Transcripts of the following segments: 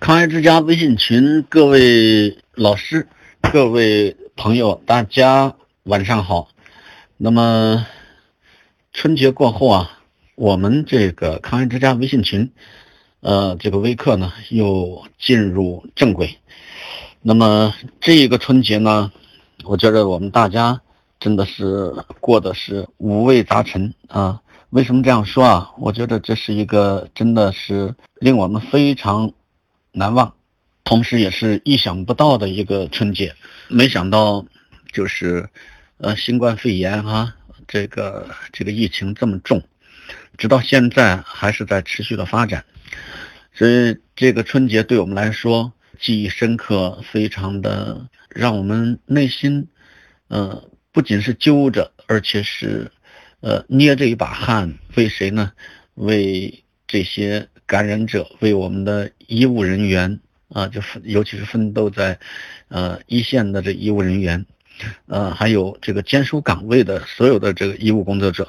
康爱之家微信群，各位老师、各位朋友，大家晚上好。那么春节过后啊，我们这个康爱之家微信群，呃，这个微课呢又进入正轨。那么这一个春节呢，我觉得我们大家真的是过的是五味杂陈啊。为什么这样说啊？我觉得这是一个真的是令我们非常。难忘，同时也是意想不到的一个春节。没想到，就是，呃，新冠肺炎哈，这个这个疫情这么重，直到现在还是在持续的发展。所以这个春节对我们来说记忆深刻，非常的让我们内心，呃，不仅是揪着，而且是，呃，捏着一把汗。为谁呢？为这些。感染者为我们的医务人员啊，就尤其是奋斗在，呃一线的这医务人员，呃，还有这个坚守岗位的所有的这个医务工作者，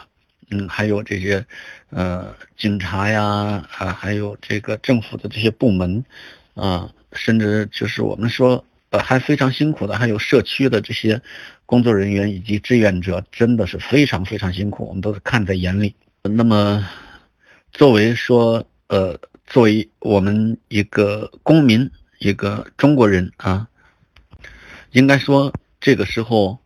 嗯，还有这些，呃，警察呀，啊，还有这个政府的这些部门，啊，甚至就是我们说，呃，还非常辛苦的，还有社区的这些工作人员以及志愿者，真的是非常非常辛苦，我们都是看在眼里。那么，作为说。呃，作为我们一个公民，一个中国人啊，应该说这个时候，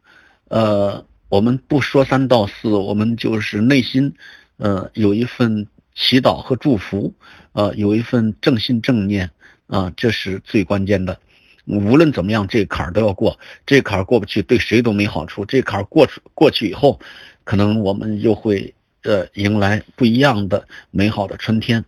呃，我们不说三道四，我们就是内心，呃，有一份祈祷和祝福，呃，有一份正信正念啊，这是最关键的。无论怎么样，这坎儿都要过，这坎儿过不去，对谁都没好处。这坎儿过出过去以后，可能我们又会呃迎来不一样的美好的春天。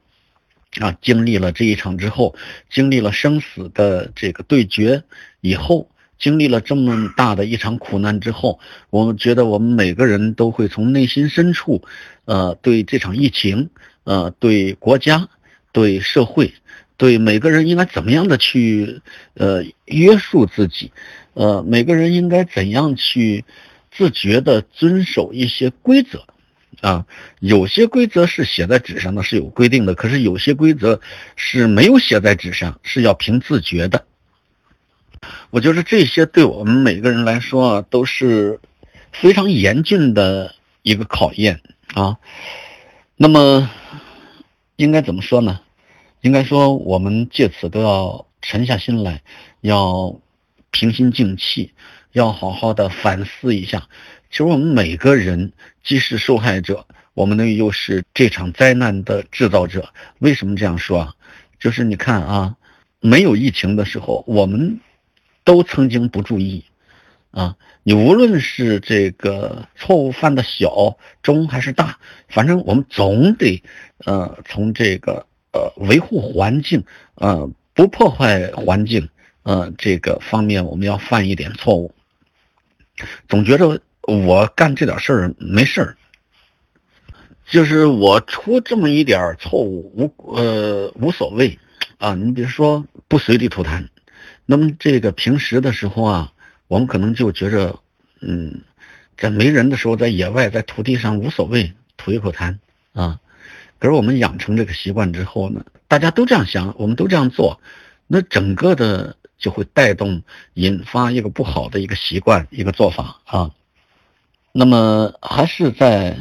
啊，经历了这一场之后，经历了生死的这个对决以后，经历了这么大的一场苦难之后，我们觉得我们每个人都会从内心深处，呃，对这场疫情，呃，对国家，对社会，对每个人应该怎么样的去，呃，约束自己，呃，每个人应该怎样去自觉的遵守一些规则。啊，有些规则是写在纸上的，是有规定的；可是有些规则是没有写在纸上，是要凭自觉的。我觉得这些对我们每个人来说啊，都是非常严峻的一个考验啊。那么，应该怎么说呢？应该说，我们借此都要沉下心来，要平心静气，要好好的反思一下。其实我们每个人既是受害者，我们呢又是这场灾难的制造者。为什么这样说啊？就是你看啊，没有疫情的时候，我们都曾经不注意啊。你无论是这个错误犯的小、中还是大，反正我们总得呃从这个呃维护环境、呃不破坏环境呃这个方面，我们要犯一点错误。总觉得。我干这点事儿没事儿，就是我出这么一点错误无呃无所谓啊。你比如说不随地吐痰，那么这个平时的时候啊，我们可能就觉着嗯，在没人的时候，在野外在土地上无所谓吐一口痰啊。可是我们养成这个习惯之后呢，大家都这样想，我们都这样做，那整个的就会带动引发一个不好的一个习惯一个做法啊。那么还是在，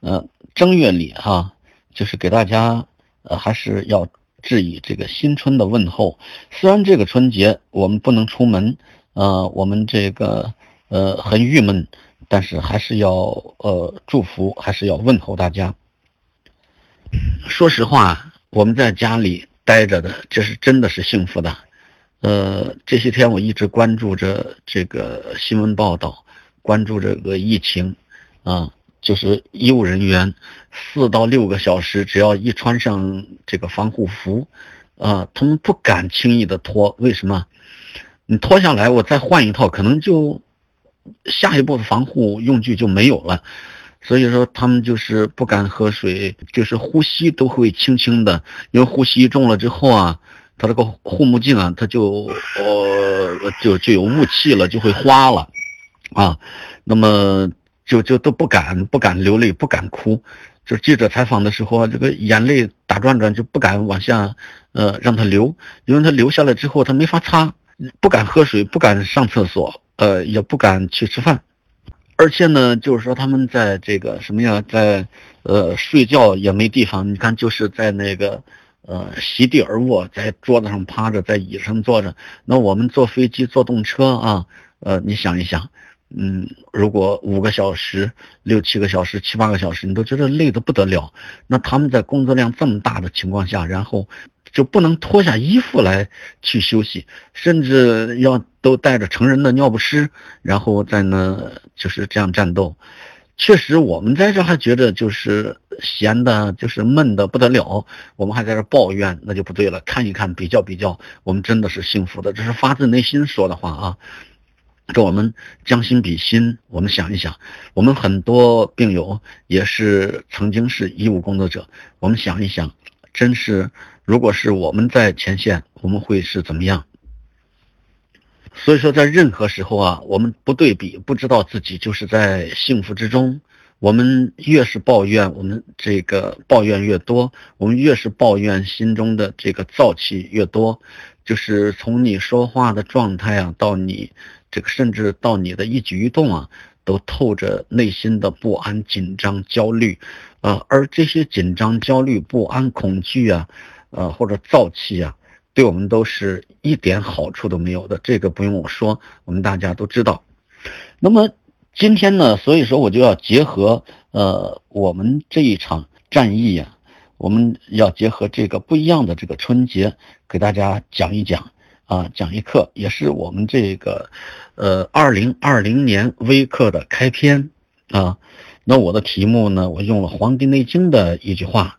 呃正月里哈，就是给大家，呃还是要致以这个新春的问候。虽然这个春节我们不能出门，呃我们这个呃很郁闷，但是还是要呃祝福，还是要问候大家。说实话，我们在家里待着的，这是真的是幸福的。呃这些天我一直关注着这个新闻报道。关注这个疫情，啊，就是医务人员四到六个小时，只要一穿上这个防护服，啊，他们不敢轻易的脱。为什么？你脱下来，我再换一套，可能就下一步的防护用具就没有了。所以说，他们就是不敢喝水，就是呼吸都会轻轻的，因为呼吸重了之后啊，他这个护目镜啊，它就呃就就有雾气了，就会花了。啊，那么就就都不敢不敢流泪，不敢哭，就记者采访的时候啊，这个眼泪打转转，就不敢往下，呃，让他流，因为他流下来之后，他没法擦，不敢喝水，不敢上厕所，呃，也不敢去吃饭，而且呢，就是说他们在这个什么呀，在呃睡觉也没地方，你看就是在那个呃席地而卧，在桌子上趴着，在椅子上坐着。那我们坐飞机、坐动车啊，呃，你想一想。嗯，如果五个小时、六七个小时、七八个小时，你都觉得累得不得了。那他们在工作量这么大的情况下，然后就不能脱下衣服来去休息，甚至要都带着成人的尿不湿，然后在那就是这样战斗。确实，我们在这还觉得就是闲的，就是闷的不得了。我们还在这抱怨，那就不对了。看一看，比较比较，我们真的是幸福的，这是发自内心说的话啊。跟我们将心比心，我们想一想，我们很多病友也是曾经是医务工作者，我们想一想，真是如果是我们在前线，我们会是怎么样？所以说，在任何时候啊，我们不对比，不知道自己就是在幸福之中。我们越是抱怨，我们这个抱怨越多，我们越是抱怨，心中的这个燥气越多。就是从你说话的状态啊，到你。这个甚至到你的一举一动啊，都透着内心的不安、紧张、焦虑，呃，而这些紧张、焦虑、不安、恐惧啊，呃，或者燥气啊，对我们都是一点好处都没有的。这个不用我说，我们大家都知道。那么今天呢，所以说我就要结合呃我们这一场战役呀，我们要结合这个不一样的这个春节，给大家讲一讲。啊，讲一课也是我们这个，呃，二零二零年微课的开篇啊。那我的题目呢，我用了《黄帝内经》的一句话。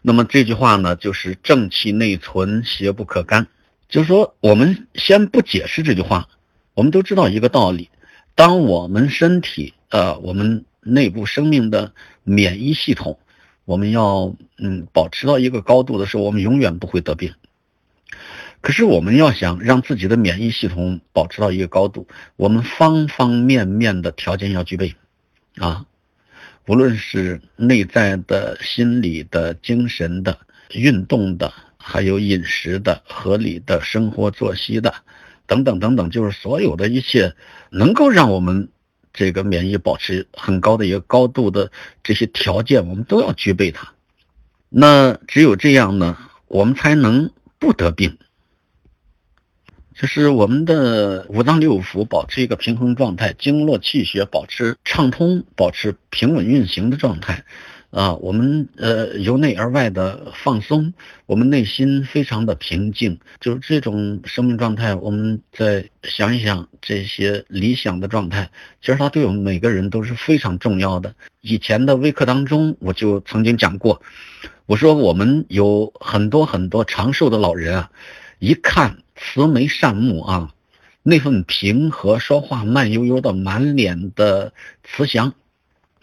那么这句话呢，就是“正气内存，邪不可干”。就是说，我们先不解释这句话，我们都知道一个道理：当我们身体，呃，我们内部生命的免疫系统，我们要嗯保持到一个高度的时候，我们永远不会得病。可是我们要想让自己的免疫系统保持到一个高度，我们方方面面的条件要具备，啊，无论是内在的、心理的、精神的、运动的，还有饮食的、合理的生活作息的，等等等等，就是所有的一切能够让我们这个免疫保持很高的一个高度的这些条件，我们都要具备它。那只有这样呢，我们才能不得病。就是我们的五脏六腑保持一个平衡状态，经络气血保持畅通，保持平稳运行的状态，啊，我们呃由内而外的放松，我们内心非常的平静，就是这种生命状态。我们再想一想这些理想的状态，其实它对我们每个人都是非常重要的。以前的微课当中，我就曾经讲过，我说我们有很多很多长寿的老人啊，一看。慈眉善目啊，那份平和，说话慢悠悠的，满脸的慈祥，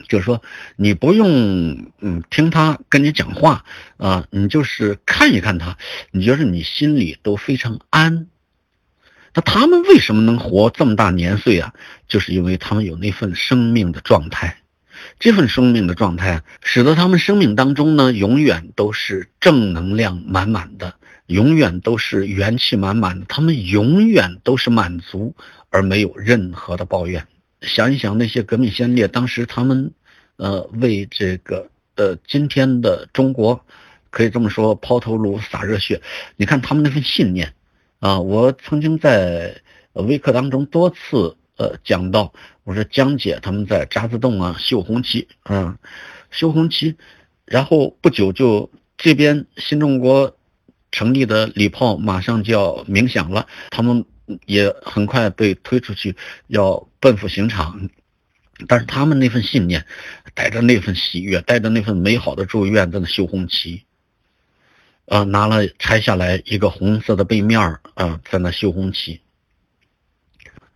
就是说你不用嗯听他跟你讲话啊，你就是看一看他，你觉得你心里都非常安。那他们为什么能活这么大年岁啊？就是因为他们有那份生命的状态，这份生命的状态使得他们生命当中呢，永远都是正能量满满的。永远都是元气满满的，他们永远都是满足而没有任何的抱怨。想一想那些革命先烈，当时他们，呃，为这个呃今天的中国，可以这么说，抛头颅洒热血。你看他们那份信念，啊，我曾经在微课当中多次呃讲到，我说江姐他们在渣滓洞啊绣红旗，啊，绣红旗，然后不久就这边新中国。成立的礼炮马上就要鸣响了，他们也很快被推出去，要奔赴刑场。但是他们那份信念，带着那份喜悦，带着那份美好的祝愿，在那绣红旗。呃，拿了拆下来一个红色的背面儿啊，在那绣红旗。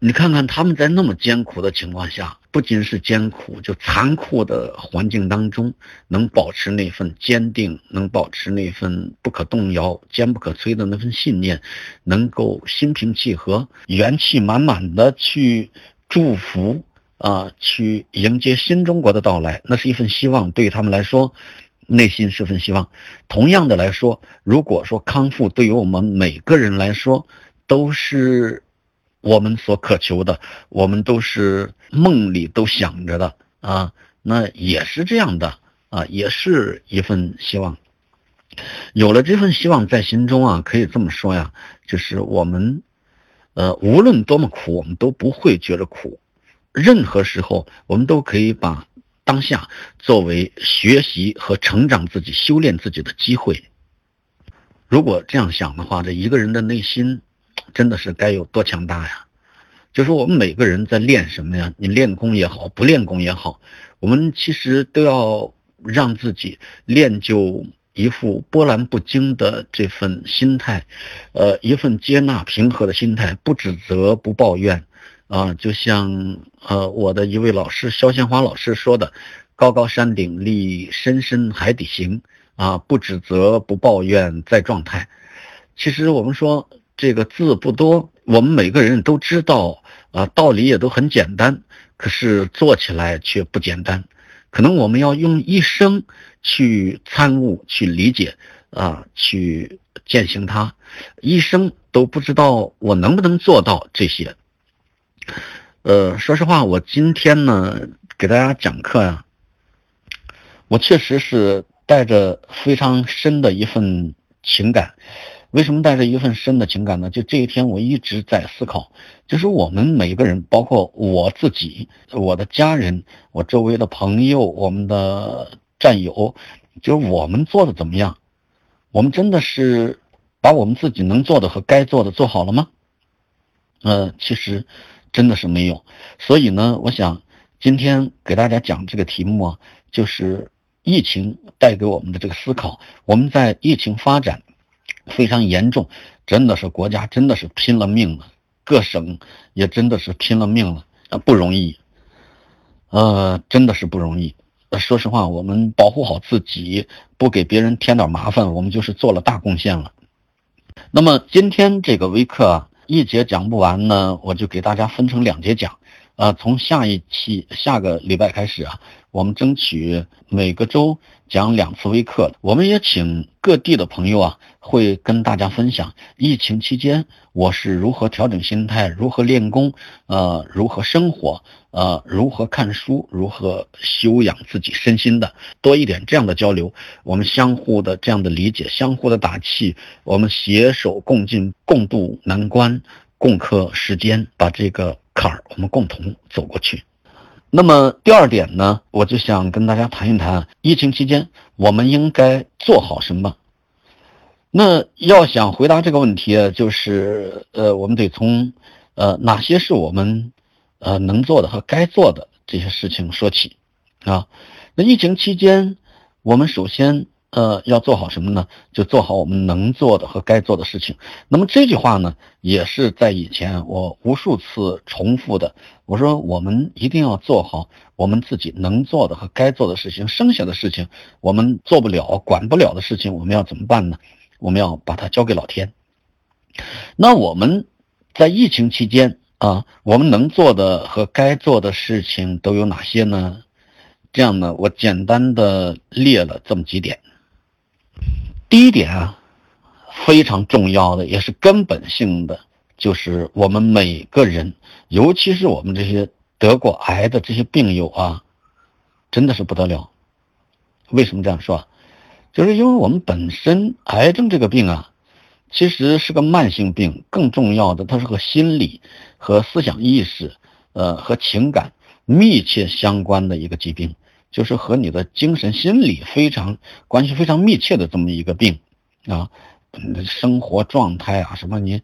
你看看他们在那么艰苦的情况下，不仅是艰苦，就残酷的环境当中，能保持那份坚定，能保持那份不可动摇、坚不可摧的那份信念，能够心平气和、元气满满的去祝福啊，去迎接新中国的到来，那是一份希望，对于他们来说，内心十分希望。同样的来说，如果说康复对于我们每个人来说都是我们所渴求的，我们都是梦里都想着的啊，那也是这样的啊，也是一份希望。有了这份希望在心中啊，可以这么说呀，就是我们，呃，无论多么苦，我们都不会觉得苦。任何时候，我们都可以把当下作为学习和成长自己、修炼自己的机会。如果这样想的话，这一个人的内心真的是该有多强大呀！就是我们每个人在练什么呀？你练功也好，不练功也好，我们其实都要让自己练就。一副波澜不惊的这份心态，呃，一份接纳平和的心态，不指责，不抱怨，啊，就像呃我的一位老师肖先华老师说的：“高高山顶立，深深海底行。”啊，不指责，不抱怨，在状态。其实我们说这个字不多，我们每个人都知道，啊，道理也都很简单，可是做起来却不简单。可能我们要用一生去参悟、去理解啊，去践行它，一生都不知道我能不能做到这些。呃，说实话，我今天呢给大家讲课呀，我确实是带着非常深的一份情感。为什么带着一份深的情感呢？就这一天，我一直在思考，就是我们每个人，包括我自己、我的家人、我周围的朋友、我们的战友，就是我们做的怎么样？我们真的是把我们自己能做的和该做的做好了吗？呃，其实真的是没有。所以呢，我想今天给大家讲这个题目啊，就是疫情带给我们的这个思考。我们在疫情发展。非常严重，真的是国家真的是拼了命了，各省也真的是拼了命了啊，不容易，呃，真的是不容易。说实话，我们保护好自己，不给别人添点麻烦，我们就是做了大贡献了。那么今天这个微课啊，一节讲不完呢，我就给大家分成两节讲。呃，从下一期下个礼拜开始啊，我们争取每个周讲两次微课。我们也请各地的朋友啊，会跟大家分享疫情期间我是如何调整心态，如何练功，呃，如何生活，呃，如何看书，如何修养自己身心的，多一点这样的交流，我们相互的这样的理解，相互的打气，我们携手共进，共度难关，共克时艰，把这个。坎儿，我们共同走过去。那么第二点呢，我就想跟大家谈一谈疫情期间我们应该做好什么。那要想回答这个问题，就是呃，我们得从呃哪些是我们呃能做的和该做的这些事情说起啊。那疫情期间，我们首先。呃，要做好什么呢？就做好我们能做的和该做的事情。那么这句话呢，也是在以前我无数次重复的。我说，我们一定要做好我们自己能做的和该做的事情。剩下的事情，我们做不了、管不了的事情，我们要怎么办呢？我们要把它交给老天。那我们在疫情期间啊，我们能做的和该做的事情都有哪些呢？这样呢，我简单的列了这么几点。第一点啊，非常重要的，也是根本性的，就是我们每个人，尤其是我们这些得过癌的这些病友啊，真的是不得了。为什么这样说？就是因为我们本身癌症这个病啊，其实是个慢性病，更重要的，它是和心理和思想意识，呃，和情感密切相关的一个疾病。就是和你的精神心理非常关系非常密切的这么一个病，啊，生活状态啊，什么你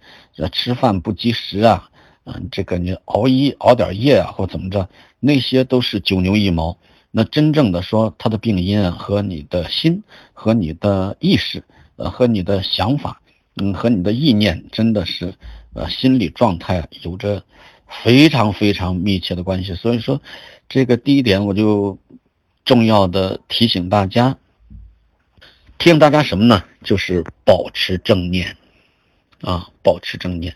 吃饭不及时啊，嗯，这个你熬夜熬点夜啊，或怎么着，那些都是九牛一毛。那真正的说，它的病因，和你的心、和你的意识、呃，和你的想法，嗯，和你的意念，真的是呃心理状态有着非常非常密切的关系。所以说，这个第一点我就。重要的提醒大家，提醒大家什么呢？就是保持正念，啊，保持正念。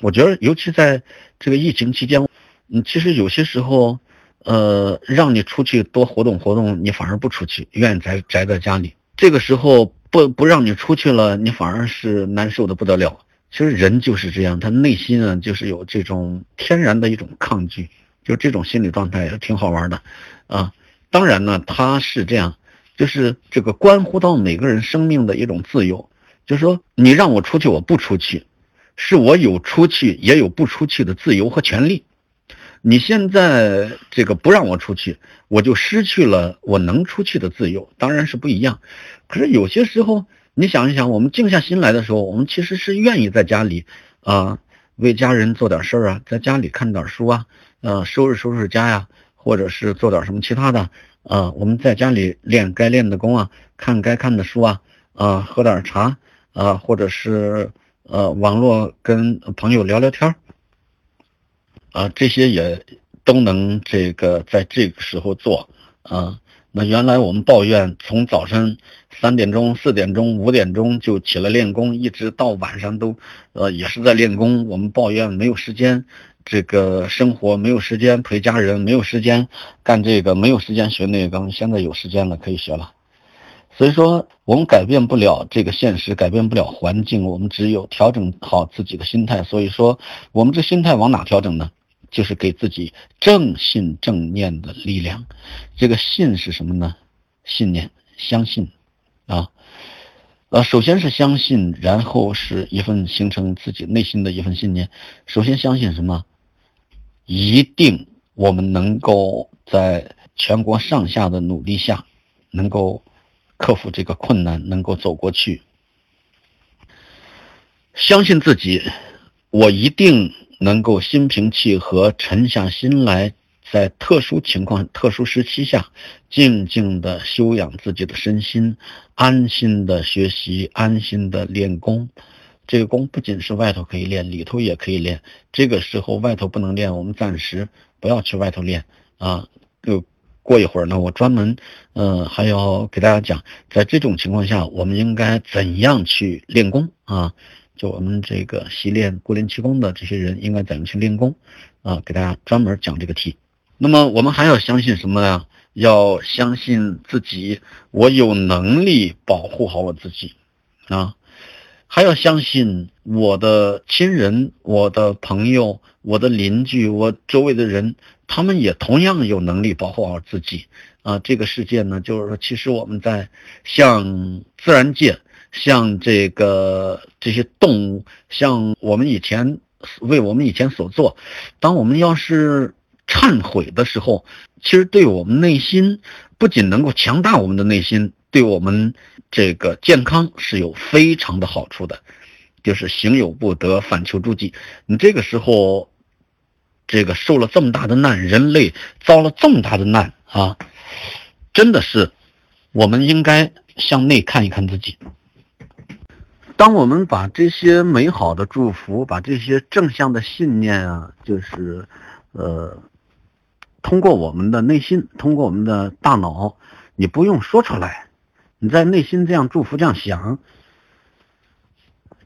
我觉得，尤其在这个疫情期间，嗯，其实有些时候，呃，让你出去多活动活动，你反而不出去，愿意宅宅在家里。这个时候不不让你出去了，你反而是难受的不得了。其实人就是这样，他内心啊就是有这种天然的一种抗拒，就这种心理状态也挺好玩的，啊，当然呢，他是这样，就是这个关乎到每个人生命的一种自由，就是说你让我出去，我不出去，是我有出去也有不出去的自由和权利。你现在这个不让我出去，我就失去了我能出去的自由，当然是不一样。可是有些时候。你想一想，我们静下心来的时候，我们其实是愿意在家里啊，为家人做点事儿啊，在家里看点书啊，呃，收拾收拾家呀，或者是做点什么其他的啊。我们在家里练该练的功啊，看该看的书啊，啊，喝点茶啊，或者是呃，网络跟朋友聊聊天啊，这些也都能这个在这个时候做啊。那原来我们抱怨，从早晨三点钟、四点钟、五点钟就起来练功，一直到晚上都，呃，也是在练功。我们抱怨没有时间，这个生活没有时间陪家人，没有时间干这个，没有时间学那个。现在有时间了，可以学了。所以说，我们改变不了这个现实，改变不了环境，我们只有调整好自己的心态。所以说，我们这心态往哪调整呢？就是给自己正信正念的力量，这个信是什么呢？信念，相信，啊，呃，首先是相信，然后是一份形成自己内心的一份信念。首先相信什么？一定我们能够在全国上下的努力下，能够克服这个困难，能够走过去。相信自己，我一定。能够心平气和、沉下心来，在特殊情况、特殊时期下，静静的修养自己的身心，安心的学习，安心的练功。这个功不仅是外头可以练，里头也可以练。这个时候外头不能练，我们暂时不要去外头练啊。就过一会儿呢，我专门嗯还要给大家讲，在这种情况下，我们应该怎样去练功啊？就我们这个习练固练气功的这些人，应该怎样去练功啊？给大家专门讲这个题。那么我们还要相信什么呢？要相信自己，我有能力保护好我自己啊！还要相信我的亲人、我的朋友、我的邻居、我周围的人，他们也同样有能力保护好自己啊！这个世界呢，就是说，其实我们在向自然界。像这个这些动物，像我们以前为我们以前所做，当我们要是忏悔的时候，其实对我们内心不仅能够强大我们的内心，对我们这个健康是有非常的好处的。就是行有不得，反求诸己。你这个时候，这个受了这么大的难，人类遭了这么大的难啊，真的是，我们应该向内看一看自己。当我们把这些美好的祝福，把这些正向的信念啊，就是，呃，通过我们的内心，通过我们的大脑，你不用说出来，你在内心这样祝福、这样想，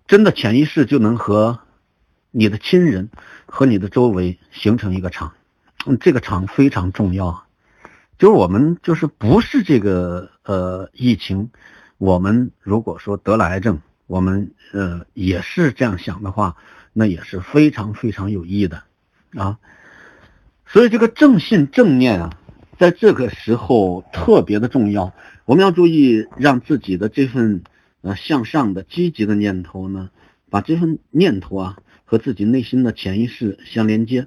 真的潜意识就能和你的亲人和你的周围形成一个场，嗯，这个场非常重要，就是我们就是不是这个呃疫情，我们如果说得了癌症。我们呃也是这样想的话，那也是非常非常有益的啊。所以这个正信正念啊，在这个时候特别的重要。我们要注意，让自己的这份呃向上的积极的念头呢，把这份念头啊和自己内心的潜意识相连接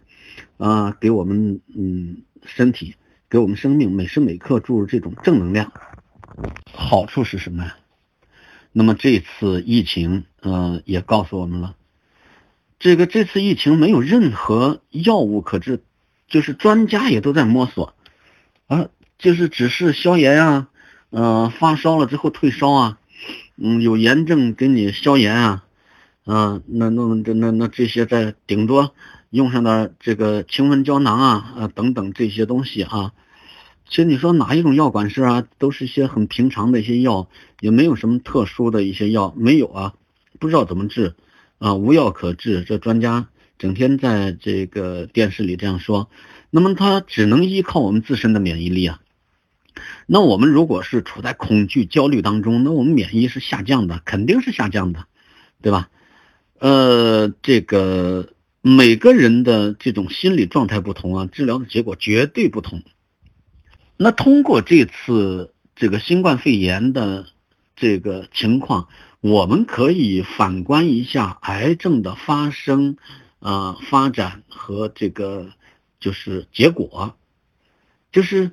啊，给我们嗯身体，给我们生命每时每刻注入这种正能量。好处是什么呀？那么这次疫情，嗯，也告诉我们了，这个这次疫情没有任何药物可治，就是专家也都在摸索，啊，就是只是消炎啊，嗯，发烧了之后退烧啊，嗯，有炎症给你消炎啊，啊，那那那那那这些在顶多用上的这个清瘟胶囊啊，啊等等这些东西啊。其实你说哪一种药管事啊，都是一些很平常的一些药，也没有什么特殊的一些药，没有啊，不知道怎么治，啊，无药可治。这专家整天在这个电视里这样说，那么他只能依靠我们自身的免疫力啊。那我们如果是处在恐惧、焦虑当中，那我们免疫是下降的，肯定是下降的，对吧？呃，这个每个人的这种心理状态不同啊，治疗的结果绝对不同。那通过这次这个新冠肺炎的这个情况，我们可以反观一下癌症的发生、啊发展和这个就是结果，就是。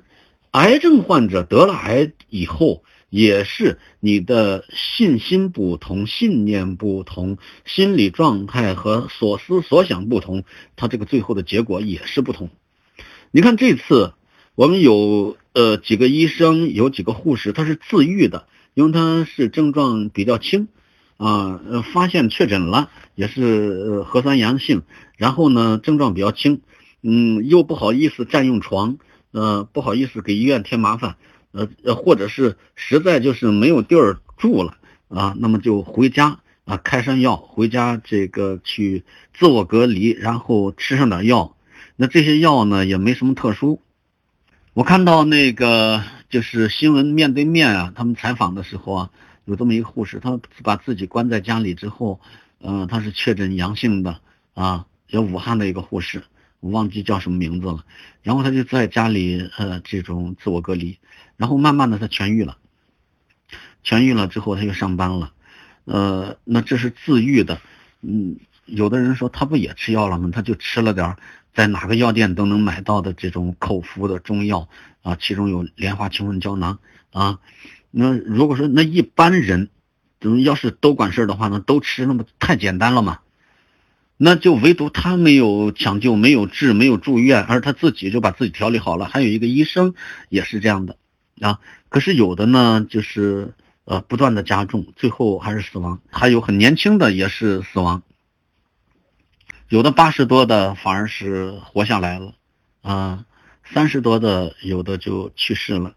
癌症患者得了癌以后，也是你的信心不同、信念不同、心理状态和所思所想不同，他这个最后的结果也是不同。你看这次我们有呃几个医生，有几个护士，他是自愈的，因为他是症状比较轻，啊，发现确诊了，也是核酸阳性，然后呢症状比较轻，嗯，又不好意思占用床。呃，不好意思，给医院添麻烦，呃呃，或者是实在就是没有地儿住了啊，那么就回家啊，开上药，回家这个去自我隔离，然后吃上点药。那这些药呢，也没什么特殊。我看到那个就是新闻面对面啊，他们采访的时候啊，有这么一个护士，他把自己关在家里之后，嗯，他是确诊阳性的啊，有武汉的一个护士。我忘记叫什么名字了，然后他就在家里呃这种自我隔离，然后慢慢的他痊愈了，痊愈了之后他又上班了，呃那这是自愈的，嗯有的人说他不也吃药了吗？他就吃了点在哪个药店都能买到的这种口服的中药啊，其中有莲花清瘟胶囊啊，那如果说那一般人，等要是都管事的话那，都吃那么太简单了嘛。那就唯独他没有抢救，没有治，没有住院，而他自己就把自己调理好了。还有一个医生也是这样的啊。可是有的呢，就是呃不断的加重，最后还是死亡。还有很年轻的也是死亡，有的八十多的反而是活下来了啊，三十多的有的就去世了。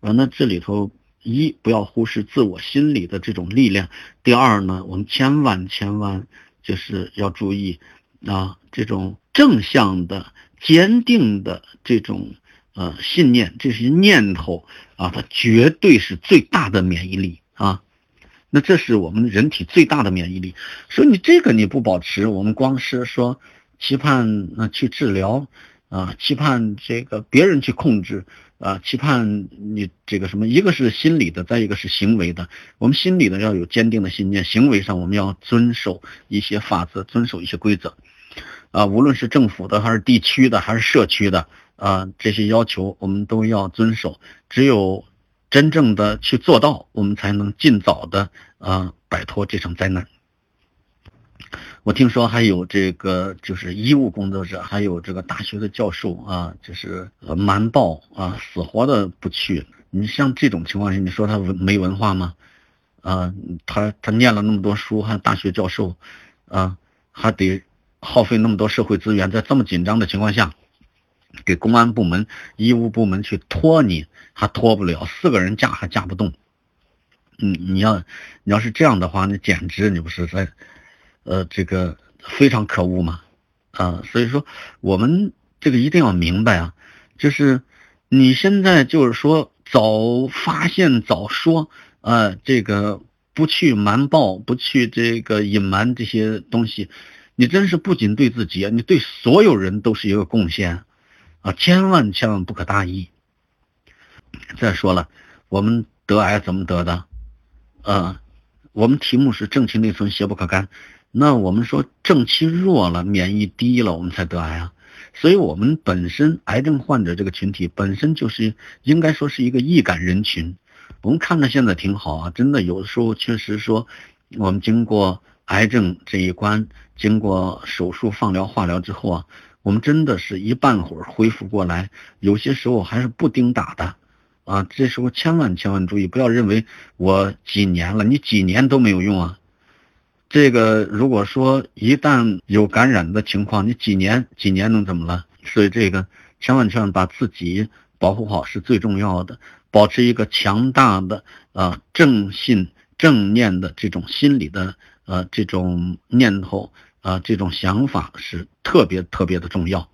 呃，那这里头一不要忽视自我心理的这种力量，第二呢，我们千万千万。就是要注意啊，这种正向的、坚定的这种呃信念，这些念头啊，它绝对是最大的免疫力啊。那这是我们人体最大的免疫力。所以你这个你不保持，我们光是说期盼啊去治疗啊，期盼这个别人去控制。啊，期盼你这个什么？一个是心理的，再一个是行为的。我们心理的要有坚定的信念，行为上我们要遵守一些法则，遵守一些规则。啊，无论是政府的，还是地区的，还是社区的，啊，这些要求我们都要遵守。只有真正的去做到，我们才能尽早的啊摆脱这场灾难。我听说还有这个，就是医务工作者，还有这个大学的教授啊，就是瞒报啊，死活的不去。你像这种情况下，你说他文没文化吗？啊，他他念了那么多书，还大学教授，啊，还得耗费那么多社会资源，在这么紧张的情况下，给公安部门、医务部门去拖你，还拖不了，四个人架还架不动。嗯，你要你要是这样的话，那简直你不是在。呃，这个非常可恶嘛，啊，所以说我们这个一定要明白啊，就是你现在就是说早发现早说，呃，这个不去瞒报，不去这个隐瞒这些东西，你真是不仅对自己，你对所有人都是一个贡献，啊，千万千万不可大意。再说了，我们得癌怎么得的？呃，我们题目是正气内存，邪不可干。那我们说正气弱了，免疫低了，我们才得癌啊。所以，我们本身癌症患者这个群体本身就是应该说是一个易感人群。我们看着现在挺好啊，真的有的时候确实说，我们经过癌症这一关，经过手术、放疗、化疗之后啊，我们真的是一半会儿恢复过来，有些时候还是不丁打的啊。这时候千万千万注意，不要认为我几年了，你几年都没有用啊。这个如果说一旦有感染的情况，你几年几年能怎么了？所以这个千万千万把自己保护好是最重要的，保持一个强大的啊正信正念的这种心理的呃这种念头啊，这种想法是特别特别的重要。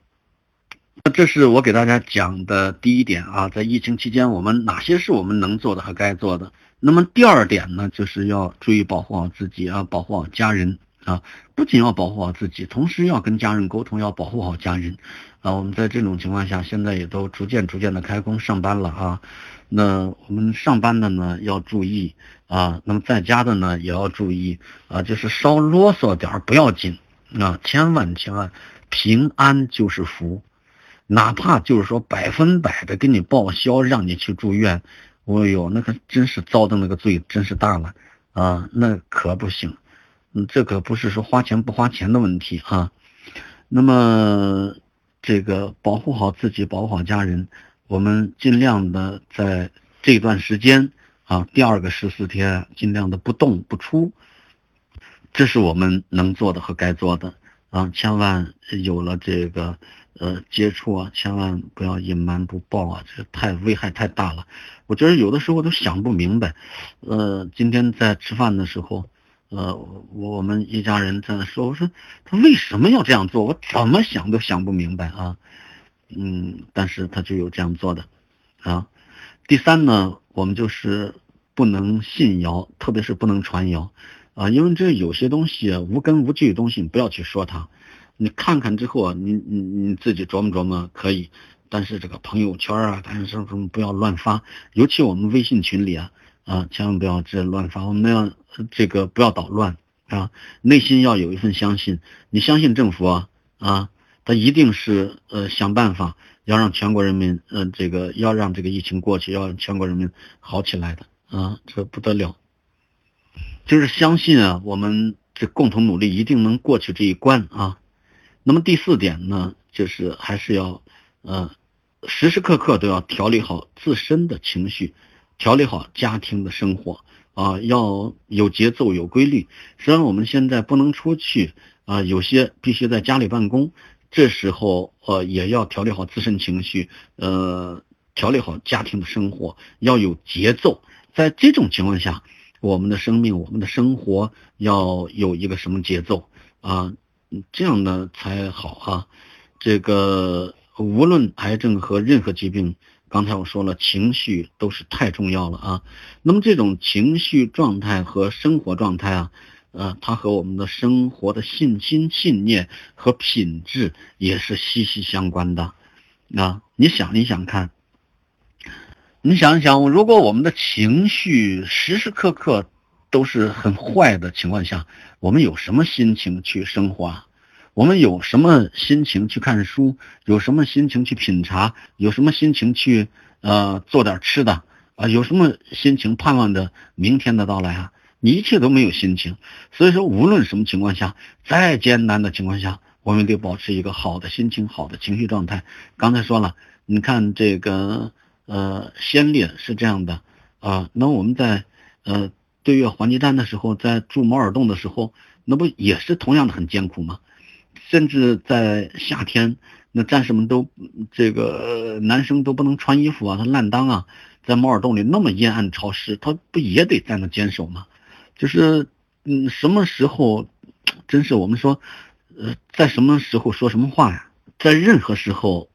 这是我给大家讲的第一点啊，在疫情期间，我们哪些是我们能做的和该做的？那么第二点呢，就是要注意保护好自己啊，保护好家人啊，不仅要保护好自己，同时要跟家人沟通，要保护好家人啊。我们在这种情况下，现在也都逐渐逐渐的开工上班了啊。那我们上班的呢要注意啊，那么在家的呢也要注意啊，就是稍啰嗦点不要紧啊，千万千万平安就是福，哪怕就是说百分百的给你报销，让你去住院，哦呦，那个真是遭的那个罪真是大了啊，那可不行，嗯，这可不是说花钱不花钱的问题啊，那么这个保护好自己，保护好家人。我们尽量的在这段时间啊，第二个十四天，尽量的不动不出，这是我们能做的和该做的啊！千万有了这个呃接触啊，千万不要隐瞒不报啊，这太危害太大了。我觉得有的时候都想不明白，呃，今天在吃饭的时候，呃，我们一家人在那说，我说他为什么要这样做？我怎么想都想不明白啊！嗯，但是他就有这样做的，啊，第三呢，我们就是不能信谣，特别是不能传谣，啊，因为这有些东西无根无据的东西，你不要去说它，你看看之后啊，你你你自己琢磨琢磨可以，但是这个朋友圈啊，干什么什么不要乱发，尤其我们微信群里啊，啊，千万不要这乱发，我们要这个不要捣乱啊，内心要有一份相信，你相信政府啊，啊。他一定是呃想办法要让全国人民呃这个要让这个疫情过去，要让全国人民好起来的啊，这不得了，就是相信啊，我们这共同努力一定能过去这一关啊。那么第四点呢，就是还是要呃时时刻刻都要调理好自身的情绪，调理好家庭的生活啊，要有节奏有规律。虽然我们现在不能出去啊，有些必须在家里办公。这时候，呃，也要调理好自身情绪，呃，调理好家庭的生活，要有节奏。在这种情况下，我们的生命、我们的生活要有一个什么节奏啊？这样呢才好哈。这个无论癌症和任何疾病，刚才我说了，情绪都是太重要了啊。那么这种情绪状态和生活状态啊。呃，它和我们的生活的信心、信念和品质也是息息相关的。啊，你想一想看，你想一想，如果我们的情绪时时刻刻都是很坏的情况下，我们有什么心情去生活？啊？我们有什么心情去看书？有什么心情去品茶？有什么心情去呃做点吃的？啊，有什么心情盼望着明天的到来啊？你一切都没有心情，所以说无论什么情况下，再艰难的情况下，我们得保持一个好的心情、好的情绪状态。刚才说了，你看这个呃先烈是这样的啊，那我们在呃对越黄鸡站的时候，在住毛尔洞的时候，那不也是同样的很艰苦吗？甚至在夏天，那战士们都这个男生都不能穿衣服啊，他烂裆啊，在毛耳洞里那么阴暗潮湿，他不也得在那坚守吗？就是，嗯，什么时候，真是我们说，呃，在什么时候说什么话呀？在任何时候，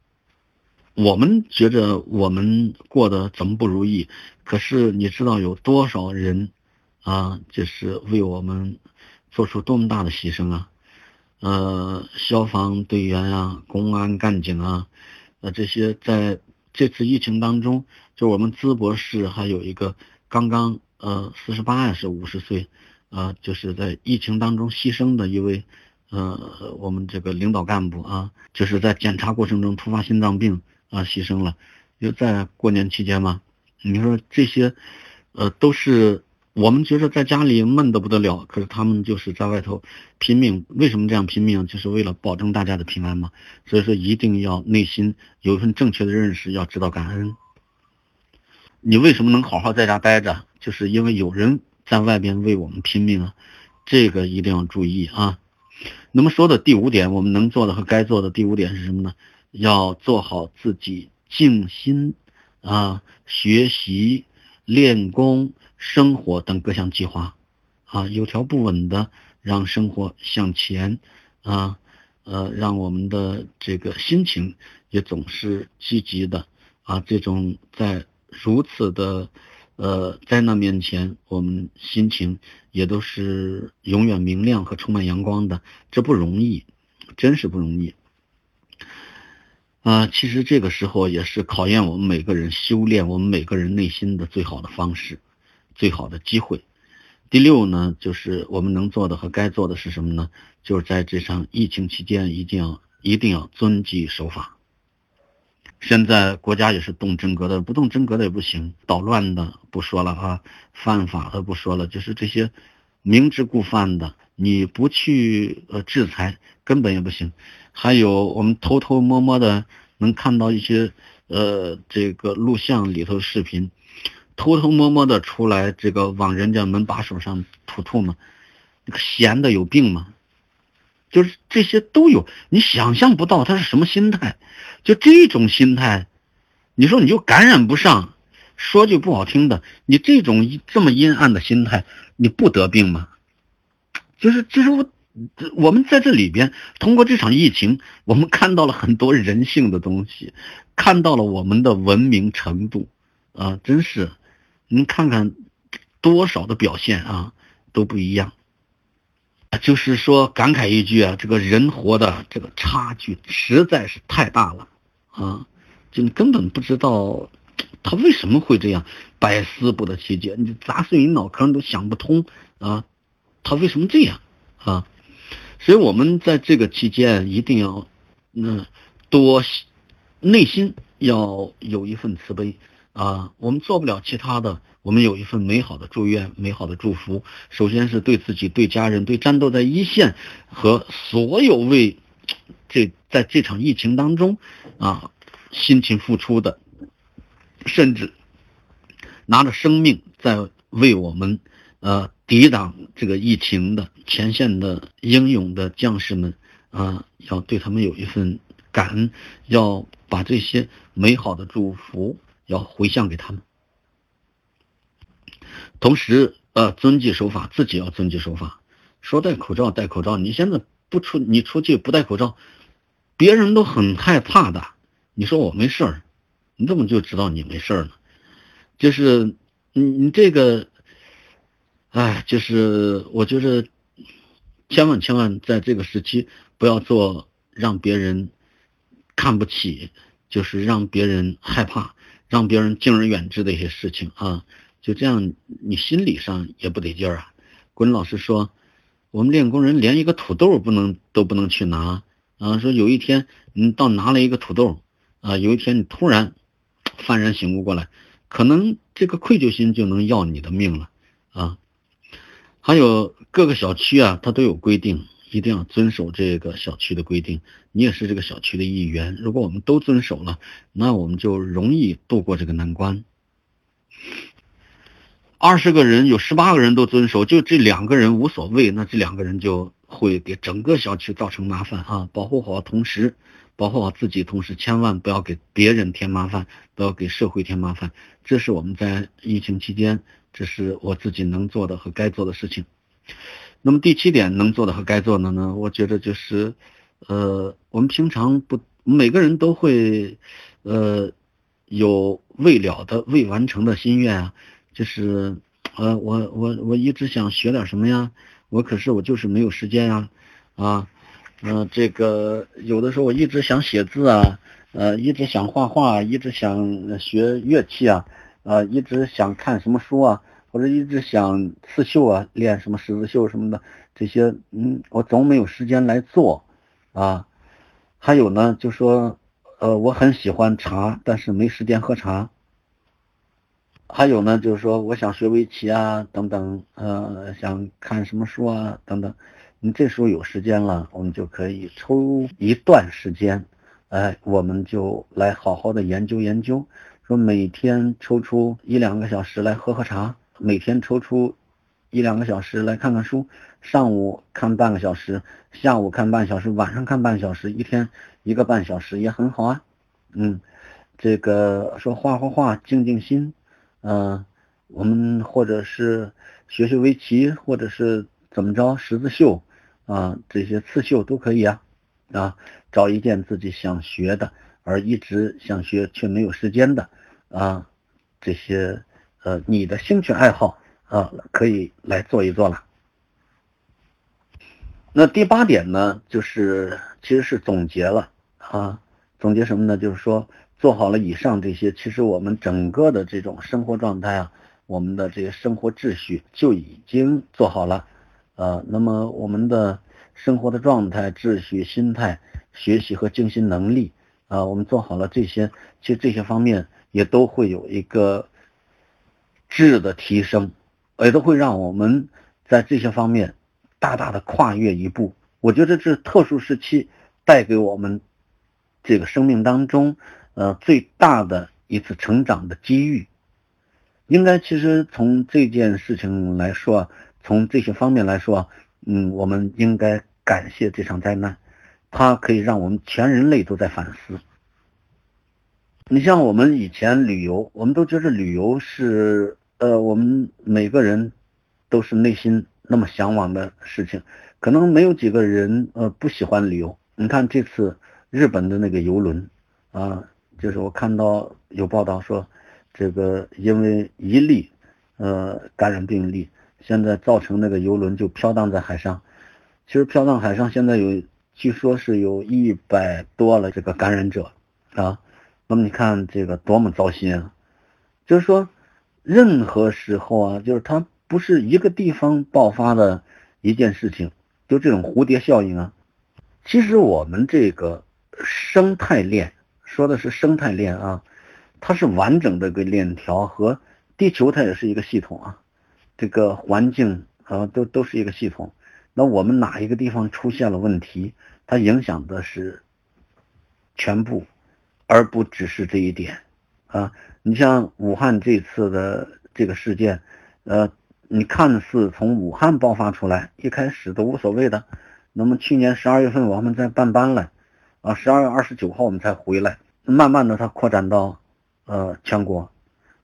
我们觉着我们过得怎么不如意，可是你知道有多少人啊，就是为我们做出多么大的牺牲啊？呃，消防队员啊，公安干警啊，呃，这些在这次疫情当中，就我们淄博市还有一个刚刚。呃，四十八还是五十岁，呃，就是在疫情当中牺牲的一位，呃，我们这个领导干部啊，就是在检查过程中突发心脏病啊牺牲了，就在过年期间嘛。你说这些，呃，都是我们觉得在家里闷得不得了，可是他们就是在外头拼命。为什么这样拼命？就是为了保证大家的平安嘛。所以说，一定要内心有一份正确的认识，要知道感恩。你为什么能好好在家待着？就是因为有人在外边为我们拼命啊，这个一定要注意啊。那么说的第五点，我们能做的和该做的第五点是什么呢？要做好自己静心啊、学习、练功、生活等各项计划啊，有条不紊的让生活向前啊，呃，让我们的这个心情也总是积极的啊。这种在如此的呃灾难面前，我们心情也都是永远明亮和充满阳光的，这不容易，真是不容易。啊，其实这个时候也是考验我们每个人修炼我们每个人内心的最好的方式，最好的机会。第六呢，就是我们能做的和该做的是什么呢？就是在这场疫情期间，一定要一定要遵纪守法。现在国家也是动真格的，不动真格的也不行。捣乱的不说了啊，犯法的不说了，就是这些明知故犯的，你不去呃制裁，根本也不行。还有我们偷偷摸摸的能看到一些呃这个录像里头视频。偷偷摸摸的出来，这个往人家门把手上吐吐嘛，那个闲的有病吗？就是这些都有，你想象不到他是什么心态。就这种心态，你说你就感染不上。说句不好听的，你这种这么阴暗的心态，你不得病吗？就是就是我，我们在这里边通过这场疫情，我们看到了很多人性的东西，看到了我们的文明程度啊，真是。您看看，多少的表现啊都不一样，就是说感慨一句啊，这个人活的这个差距实在是太大了啊，就你根本不知道他为什么会这样，百思不得其解，你砸碎你脑壳都想不通啊，他为什么这样啊？所以我们在这个期间一定要嗯多内心要有一份慈悲。啊，我们做不了其他的，我们有一份美好的祝愿、美好的祝福。首先是对自己、对家人、对战斗在一线和所有为这在这场疫情当中啊辛勤付出的，甚至拿着生命在为我们呃抵挡这个疫情的前线的英勇的将士们啊，要对他们有一份感恩，要把这些美好的祝福。要回向给他们，同时呃遵纪守法，自己要遵纪守法。说戴口罩戴口罩，你现在不出你出去不戴口罩，别人都很害怕的。你说我没事儿，你怎么就知道你没事儿呢？就是你你这个，哎，就是我觉得千万千万在这个时期不要做让别人看不起，就是让别人害怕。让别人敬而远之的一些事情啊，就这样，你心理上也不得劲儿啊。滚老师说，我们练功人连一个土豆不能都不能去拿啊。说有一天你到拿了一个土豆啊，有一天你突然幡然醒悟过来，可能这个愧疚心就能要你的命了啊。还有各个小区啊，它都有规定。一定要遵守这个小区的规定，你也是这个小区的一员。如果我们都遵守了，那我们就容易度过这个难关。二十个人有十八个人都遵守，就这两个人无所谓，那这两个人就会给整个小区造成麻烦啊！保护好同时，保护好自己，同时千万不要给别人添麻烦，不要给社会添麻烦。这是我们在疫情期间，这是我自己能做的和该做的事情。那么第七点能做的和该做的呢？我觉得就是，呃，我们平常不每个人都会，呃，有未了的未完成的心愿啊，就是，呃，我我我一直想学点什么呀，我可是我就是没有时间呀，啊，嗯，这个有的时候我一直想写字啊，呃，一直想画画，一直想学乐器啊，呃，一直想看什么书啊。或者一直想刺绣啊，练什么十字绣什么的，这些嗯，我总没有时间来做啊。还有呢，就说呃，我很喜欢茶，但是没时间喝茶。还有呢，就是说我想学围棋啊，等等，呃，想看什么书啊，等等。你这时候有时间了，我们就可以抽一段时间，哎，我们就来好好的研究研究，说每天抽出一两个小时来喝喝茶。每天抽出一两个小时来看看书，上午看半个小时，下午看半小时，晚上看半小时，一天一个半小时也很好啊。嗯，这个说画画画，静静心，嗯，我们或者是学学围棋，或者是怎么着十字绣，啊，这些刺绣都可以啊，啊，找一件自己想学的，而一直想学却没有时间的啊，这些呃你的兴趣爱好啊，可以来做一做了。那第八点呢，就是其实是总结了啊，总结什么呢？就是说做好了以上这些，其实我们整个的这种生活状态啊，我们的这些生活秩序就已经做好了。呃，那么我们的生活的状态、秩序、心态、学习和精心能力啊，我们做好了这些，其实这些方面也都会有一个质的提升，也都会让我们在这些方面大大的跨越一步。我觉得这特殊时期带给我们这个生命当中呃最大的一次成长的机遇。应该其实从这件事情来说。从这些方面来说，嗯，我们应该感谢这场灾难，它可以让我们全人类都在反思。你像我们以前旅游，我们都觉得旅游是呃，我们每个人都是内心那么向往的事情，可能没有几个人呃不喜欢旅游。你看这次日本的那个游轮啊，就是我看到有报道说，这个因为一例呃感染病例。现在造成那个游轮就飘荡在海上，其实飘荡海上现在有，据说是有一百多了这个感染者啊。那么你看这个多么糟心啊！就是说，任何时候啊，就是它不是一个地方爆发的一件事情，就这种蝴蝶效应啊。其实我们这个生态链说的是生态链啊，它是完整的个链条，和地球它也是一个系统啊。这个环境啊，都都是一个系统。那我们哪一个地方出现了问题，它影响的是全部，而不只是这一点啊。你像武汉这次的这个事件，呃，你看似从武汉爆发出来，一开始都无所谓的。那么去年十二月份我们在办班了，啊，十二月二十九号我们才回来，慢慢的它扩展到呃全国，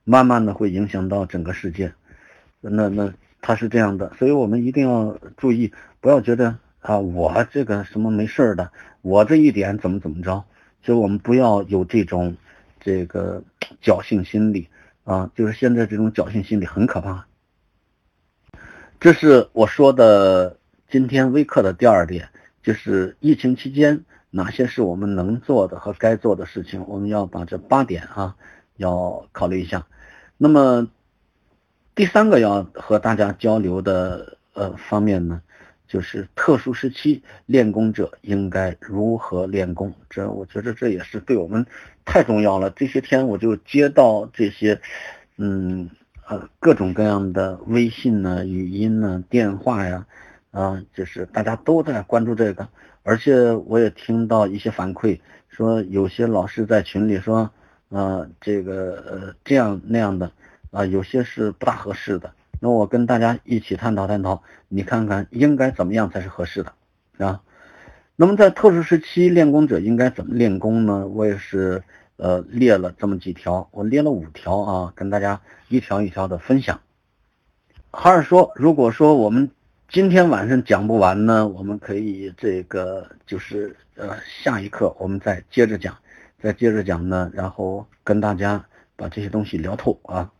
慢慢的会影响到整个世界。那那他是这样的，所以我们一定要注意，不要觉得啊，我这个什么没事的，我这一点怎么怎么着，就我们不要有这种这个侥幸心理啊，就是现在这种侥幸心理很可怕。这是我说的今天微课的第二点，就是疫情期间哪些是我们能做的和该做的事情，我们要把这八点啊要考虑一下。那么。第三个要和大家交流的呃方面呢，就是特殊时期练功者应该如何练功。这我觉得这也是对我们太重要了。这些天我就接到这些，嗯呃各种各样的微信呢、语音呢、电话呀，啊，就是大家都在关注这个，而且我也听到一些反馈，说有些老师在群里说，啊这个呃这样那样的。啊，有些是不大合适的。那我跟大家一起探讨探讨，你看看应该怎么样才是合适的啊？那么在特殊时期练功者应该怎么练功呢？我也是呃列了这么几条，我列了五条啊，跟大家一条一条的分享。还是说，如果说我们今天晚上讲不完呢，我们可以这个就是呃下一课我们再接着讲，再接着讲呢，然后跟大家把这些东西聊透啊。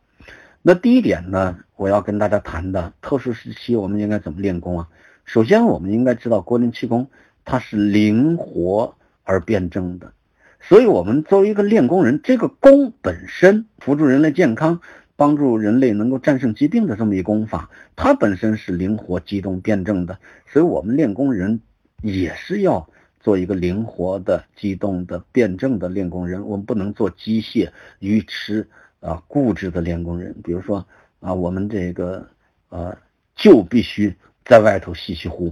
那第一点呢，我要跟大家谈的特殊时期我们应该怎么练功啊？首先，我们应该知道郭林气功它是灵活而辩证的，所以我们作为一个练功人，这个功本身辅助人类健康、帮助人类能够战胜疾病的这么一功法，它本身是灵活、机动、辩证的，所以我们练功人也是要做一个灵活的、机动的、辩证的练功人，我们不能做机械、愚痴。啊，固执的练功人，比如说啊，我们这个呃，就必须在外头吸吸呼，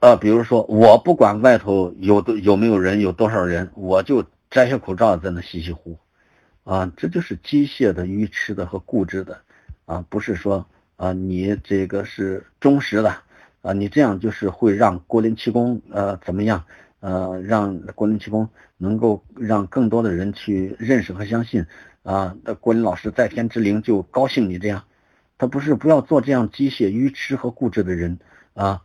啊，比如说我不管外头有有没有人，有多少人，我就摘下口罩在那吸吸呼，啊，这就是机械的、愚痴的和固执的，啊，不是说啊，你这个是忠实的，啊，你这样就是会让郭林气功呃怎么样，呃，让郭林气功能够让更多的人去认识和相信。啊，那郭林老师在天之灵就高兴你这样，他不是不要做这样机械、愚痴和固执的人。啊。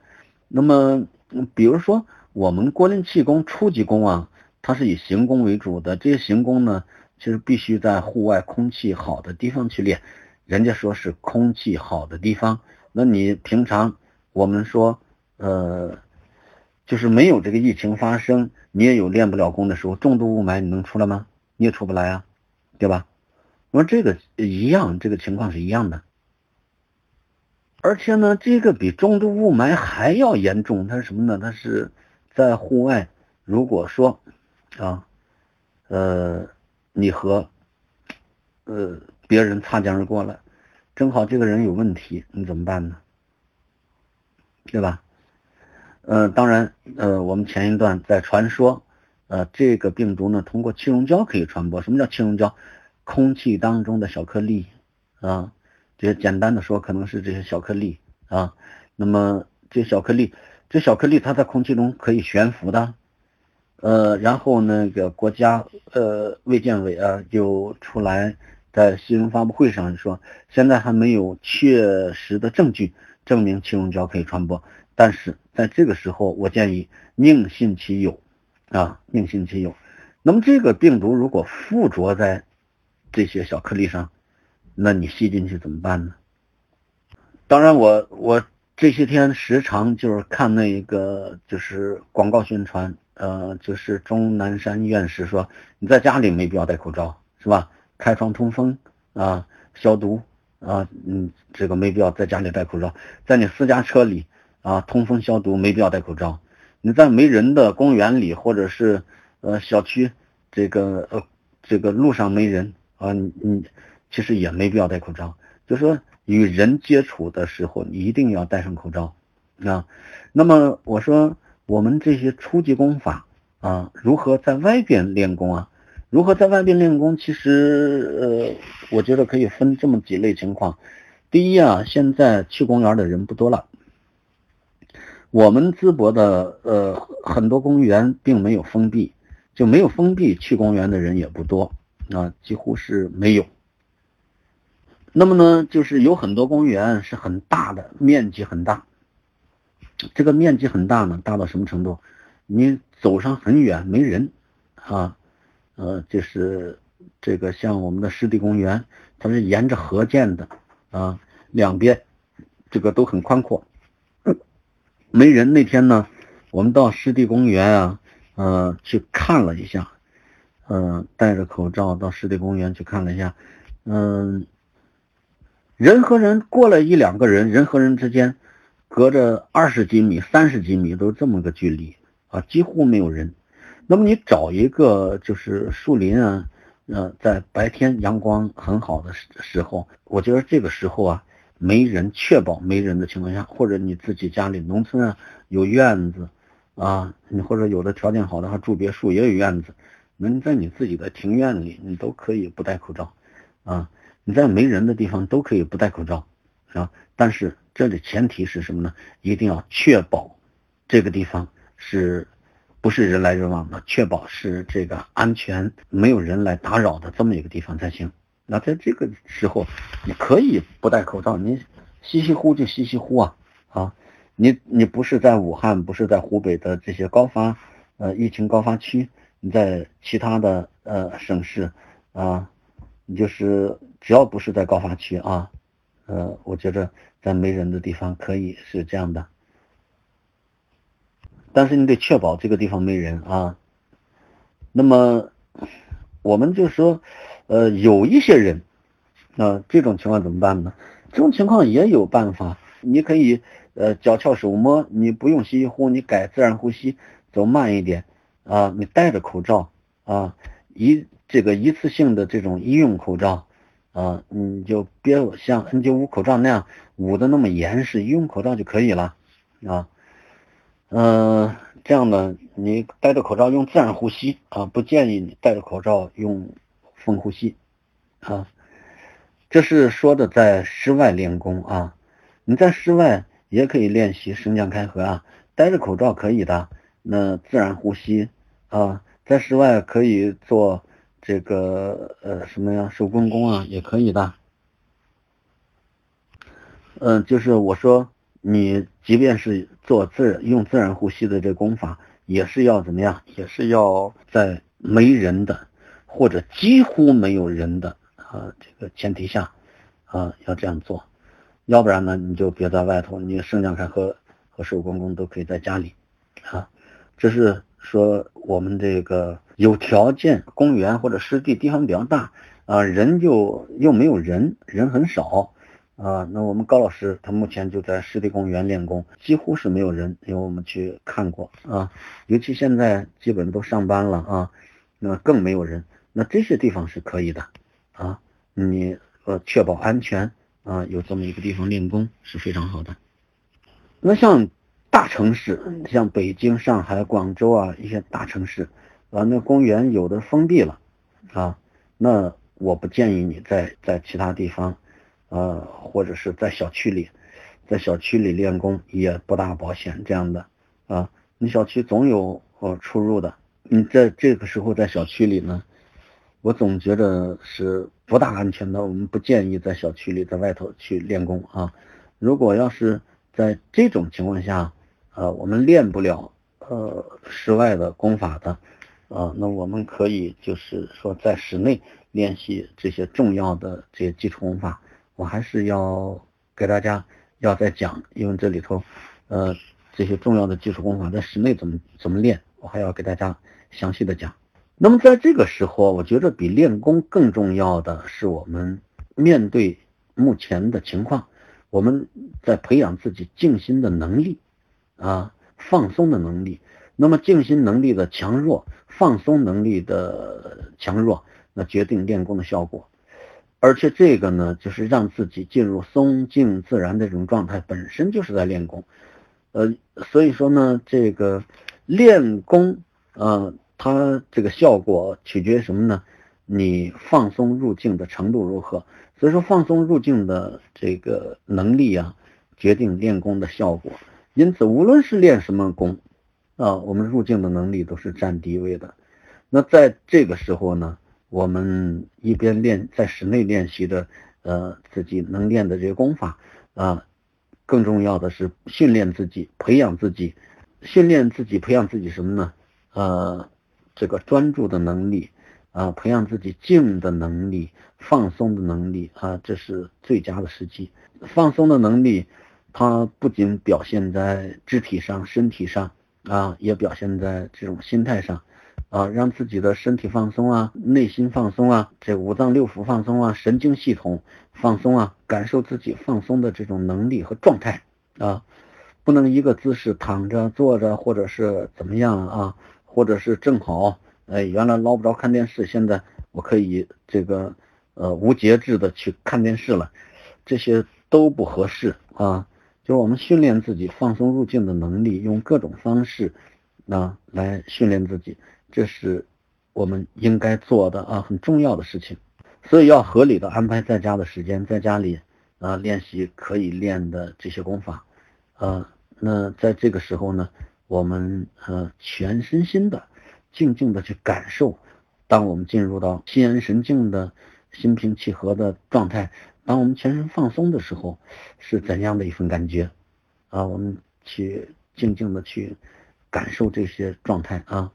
那么，比如说我们郭林气功初级功啊，它是以行功为主的，这些行功呢，其实必须在户外空气好的地方去练。人家说是空气好的地方，那你平常我们说，呃，就是没有这个疫情发生，你也有练不了功的时候，重度雾霾你能出来吗？你也出不来啊，对吧？我说这个一样，这个情况是一样的。而且呢，这个比重度雾霾还要严重，它是什么呢？它是在户外，如果说啊，呃，你和呃。别人擦肩而过了，正好这个人有问题，你怎么办呢？对吧？呃，当然，呃，我们前一段在传说，呃，这个病毒呢，通过气溶胶可以传播。什么叫气溶胶？空气当中的小颗粒啊，这些简单的说，可能是这些小颗粒啊。那么这小颗粒，这小颗粒它在空气中可以悬浮的，呃，然后那个国家呃卫健委啊就出来。在新闻发布会上说，现在还没有确实的证据证明气溶胶可以传播，但是在这个时候，我建议宁信其有，啊，宁信其有。那么这个病毒如果附着在这些小颗粒上，那你吸进去怎么办呢？当然，我我这些天时常就是看那个就是广告宣传，呃，就是钟南山院士说你在家里没必要戴口罩，是吧？开窗通风啊，消毒啊，嗯，这个没必要在家里戴口罩，在你私家车里啊，通风消毒没必要戴口罩。你在没人的公园里或者是呃小区这个呃这个路上没人啊，你你其实也没必要戴口罩。就说与人接触的时候，你一定要戴上口罩啊。那么我说我们这些初级功法啊，如何在外边练功啊？如何在外边练功？其实，呃，我觉得可以分这么几类情况。第一啊，现在去公园的人不多了。我们淄博的呃很多公园并没有封闭，就没有封闭，去公园的人也不多啊，几乎是没有。那么呢，就是有很多公园是很大的，面积很大。这个面积很大呢，大到什么程度？你走上很远没人啊。呃，就是这个像我们的湿地公园，它是沿着河建的啊，两边这个都很宽阔，没人。那天呢，我们到湿地公园啊，呃，去看了一下，嗯，戴着口罩到湿地公园去看了一下，嗯，人和人过了一两个人，人和人之间隔着二十几米、三十几米都这么个距离啊，几乎没有人。那么你找一个就是树林啊，呃，在白天阳光很好的时候，我觉得这个时候啊，没人，确保没人的情况下，或者你自己家里农村啊有院子啊，你或者有的条件好的话住别墅也有院子，能在你自己的庭院里，你都可以不戴口罩啊，你在没人的地方都可以不戴口罩啊，但是这里前提是什么呢？一定要确保这个地方是。不是人来人往的，确保是这个安全，没有人来打扰的这么一个地方才行。那在这个时候，你可以不戴口罩，你吸吸呼就吸吸呼啊啊！你你不是在武汉，不是在湖北的这些高发呃疫情高发区，你在其他的呃省市啊，你就是只要不是在高发区啊，呃，我觉着在没人的地方可以是这样的。但是你得确保这个地方没人啊。那么，我们就说，呃，有一些人，啊，这种情况怎么办呢？这种情况也有办法，你可以，呃，脚翘手摸，你不用吸呼，你改自然呼吸，走慢一点啊，你戴着口罩啊，一这个一次性的这种医用口罩啊，你就别像 N95 口罩那样捂的那么严实，用口罩就可以了啊。嗯，这样呢，你戴着口罩用自然呼吸啊，不建议你戴着口罩用风呼吸啊。这是说的在室外练功啊，你在室外也可以练习升降开合啊，戴着口罩可以的。那自然呼吸啊，在室外可以做这个呃什么呀，手工功啊，也可以的。嗯，就是我说。你即便是做自用自然呼吸的这功法，也是要怎么样？也是要在没人的或者几乎没有人的啊这个前提下啊要这样做，要不然呢你就别在外头，你圣将开和和寿公公都可以在家里啊。这是说我们这个有条件，公园或者湿地地方比较大啊，人就又没有人，人很少。啊，那我们高老师他目前就在湿地公园练功，几乎是没有人，因为我们去看过啊。尤其现在基本都上班了啊，那更没有人。那这些地方是可以的啊，你呃确保安全啊，有这么一个地方练功是非常好的。那像大城市，像北京、上海、广州啊一些大城市啊，那公园有的封闭了啊，那我不建议你在在其他地方。呃，或者是在小区里，在小区里练功也不大保险，这样的啊，你小区总有呃出入的，你在这个时候在小区里呢，我总觉得是不大安全的，我们不建议在小区里在外头去练功啊。如果要是在这种情况下，呃，我们练不了呃室外的功法的啊，那我们可以就是说在室内练习这些重要的这些基础功法。我还是要给大家要再讲，因为这里头，呃，这些重要的基础功法在室内怎么怎么练，我还要给大家详细的讲。那么在这个时候，我觉得比练功更重要的是我们面对目前的情况，我们在培养自己静心的能力啊，放松的能力。那么静心能力的强弱，放松能力的强弱，那决定练功的效果。而且这个呢，就是让自己进入松静自然的这种状态，本身就是在练功。呃，所以说呢，这个练功，呃，它这个效果取决于什么呢？你放松入静的程度如何？所以说，放松入静的这个能力啊，决定练功的效果。因此，无论是练什么功，啊，我们入静的能力都是占第一位的。那在这个时候呢？我们一边练在室内练习的，呃，自己能练的这些功法啊，更重要的是训练自己、培养自己、训练自己、培养自己什么呢？呃，这个专注的能力啊，培养自己静的能力、放松的能力啊，这是最佳的时机。放松的能力，它不仅表现在肢体上、身体上啊，也表现在这种心态上。啊，让自己的身体放松啊，内心放松啊，这五脏六腑放松啊，神经系统放松啊，感受自己放松的这种能力和状态啊，不能一个姿势躺着、坐着，或者是怎么样啊，或者是正好，哎，原来捞不着看电视，现在我可以这个呃无节制的去看电视了，这些都不合适啊。就是我们训练自己放松入境的能力，用各种方式啊来训练自己。这是我们应该做的啊，很重要的事情，所以要合理的安排在家的时间，在家里啊练习可以练的这些功法，呃，那在这个时候呢，我们呃全身心的静静的去感受，当我们进入到心安神静的心平气和的状态，当我们全身放松的时候，是怎样的一份感觉啊？我们去静静的去感受这些状态啊。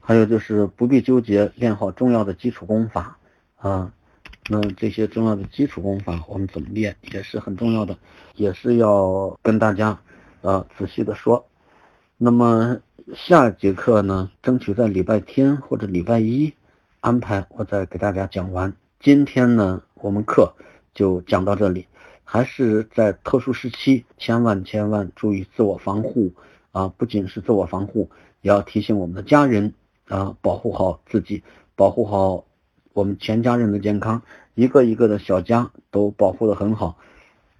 还有就是不必纠结练好重要的基础功法啊，那这些重要的基础功法我们怎么练也是很重要的，也是要跟大家呃仔细的说。那么下节课呢，争取在礼拜天或者礼拜一安排，我再给大家讲完。今天呢，我们课就讲到这里，还是在特殊时期，千万千万注意自我防护啊！不仅是自我防护，也要提醒我们的家人。啊，保护好自己，保护好我们全家人的健康，一个一个的小家都保护的很好。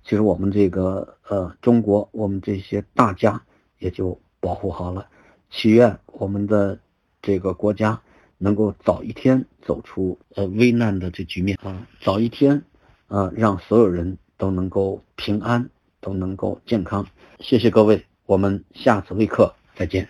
其实我们这个呃中国，我们这些大家也就保护好了。祈愿我们的这个国家能够早一天走出呃危难的这局面啊，早一天啊让所有人都能够平安，都能够健康。谢谢各位，我们下次微课再见。